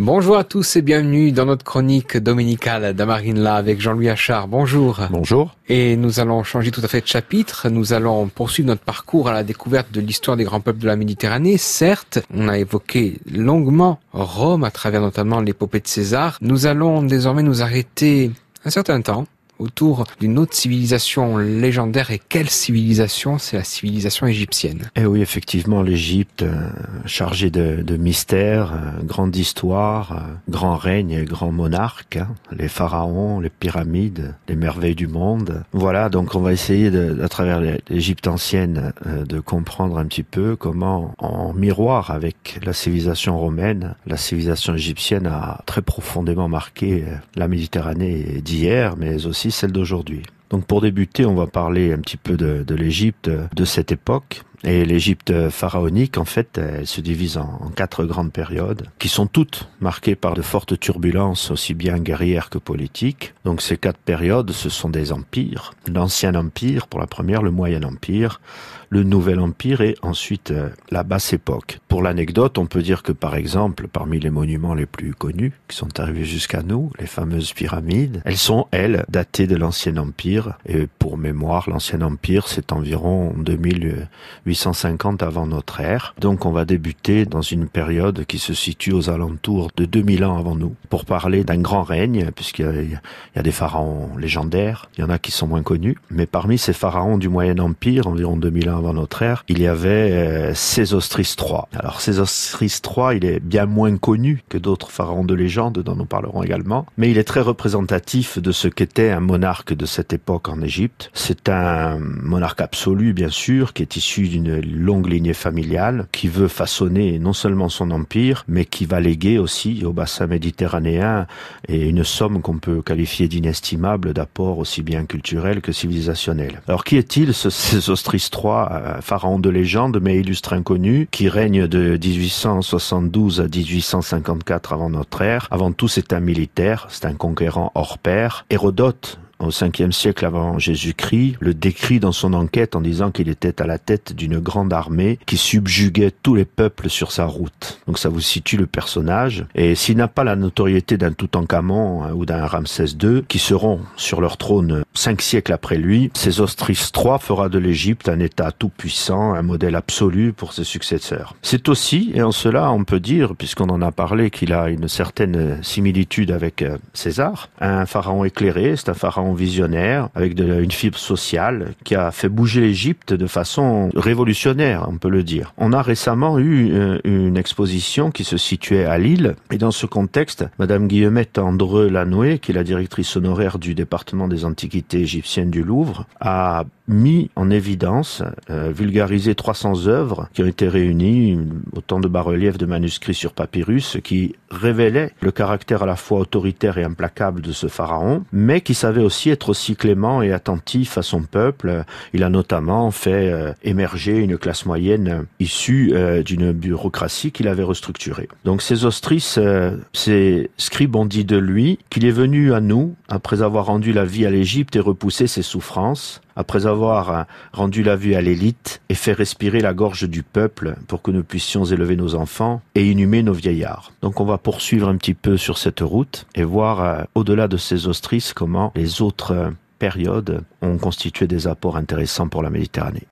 Bonjour à tous et bienvenue dans notre chronique dominicale d'Amarinla avec Jean-Louis Achard. Bonjour. Bonjour. Et nous allons changer tout à fait de chapitre. Nous allons poursuivre notre parcours à la découverte de l'histoire des grands peuples de la Méditerranée. Certes, on a évoqué longuement Rome à travers notamment l'épopée de César. Nous allons désormais nous arrêter un certain temps autour d'une autre civilisation légendaire. Et quelle civilisation? C'est la civilisation égyptienne. Eh oui, effectivement, l'Égypte, euh, chargée de, de mystères, euh, grande histoire, euh, grand règne et grand monarque, hein, les pharaons, les pyramides, les merveilles du monde. Voilà, donc on va essayer, de, à travers l'Égypte ancienne, de comprendre un petit peu comment, en miroir avec la civilisation romaine, la civilisation égyptienne a très profondément marqué la Méditerranée d'hier, mais aussi celle d'aujourd'hui. Donc pour débuter, on va parler un petit peu de, l'Égypte de cette époque. Et l'Égypte pharaonique, en fait, elle se divise en, quatre grandes périodes, qui sont toutes marquées par de fortes turbulences, aussi bien guerrières que politiques. Donc ces quatre périodes, ce sont des empires. L'Ancien Empire pour la première, le Moyen Empire, le Nouvel Empire et ensuite euh, la Basse Époque. Pour l'anecdote, on peut dire que par exemple, parmi les monuments les plus connus qui sont arrivés jusqu'à nous, les fameuses pyramides, elles sont, elles, datées de l'Ancien Empire. Et pour mémoire, l'Ancien Empire, c'est environ 2850 avant notre ère. Donc on va débuter dans une période qui se situe aux alentours de 2000 ans avant nous, pour parler d'un grand règne, puisqu'il y, a des pharaons légendaires, il y en a qui sont moins connus, mais parmi ces pharaons du Moyen Empire, environ 2000 ans avant notre ère, il y avait euh, Sésostris III. Alors Sésostris III, il est bien moins connu que d'autres pharaons de légende dont nous parlerons également, mais il est très représentatif de ce qu'était un monarque de cette époque en Égypte. C'est un monarque absolu, bien sûr, qui est issu d'une longue lignée familiale, qui veut façonner non seulement son empire, mais qui va léguer aussi au bassin méditerranéen et une somme qu'on peut qualifier d'inestimable d'apports aussi bien culturels que civilisationnels. Alors qui est-il ce Sésostris III pharaon de légende mais illustre inconnu, qui règne de 1872 à 1854 avant notre ère. Avant tout, c'est un militaire, c'est un conquérant hors pair. Hérodote au 5e siècle avant Jésus-Christ, le décrit dans son enquête en disant qu'il était à la tête d'une grande armée qui subjuguait tous les peuples sur sa route. Donc ça vous situe le personnage. Et s'il n'a pas la notoriété d'un Toutankhamon hein, ou d'un Ramsès II, qui seront sur leur trône cinq siècles après lui, Sésostris III fera de l'Égypte un État tout puissant, un modèle absolu pour ses successeurs. C'est aussi, et en cela on peut dire, puisqu'on en a parlé, qu'il a une certaine similitude avec euh, César, un pharaon éclairé, c'est un pharaon visionnaire, avec une fibre sociale, qui a fait bouger l'Égypte de façon révolutionnaire, on peut le dire. On a récemment eu euh, une exposition qui se situait à Lille, et dans ce contexte, Madame Guillemette Andreux Lanoué, qui est la directrice honoraire du département des antiquités égyptiennes du Louvre, a mis en évidence, euh, vulgarisé 300 œuvres qui ont été réunies, autant de bas-reliefs de manuscrits sur papyrus, qui révélaient le caractère à la fois autoritaire et implacable de ce pharaon, mais qui savait aussi être aussi clément et attentif à son peuple. Il a notamment fait euh, émerger une classe moyenne issue euh, d'une bureaucratie qu'il avait restructurée. Donc ces Ostris, ces scribes ont dit de lui qu'il est venu à nous après avoir rendu la vie à l'Égypte et repoussé ses souffrances après avoir euh, rendu la vue à l'élite et fait respirer la gorge du peuple pour que nous puissions élever nos enfants et inhumer nos vieillards. Donc on va poursuivre un petit peu sur cette route et voir euh, au-delà de ces ostrices comment les autres euh, périodes ont constitué des apports intéressants pour la Méditerranée.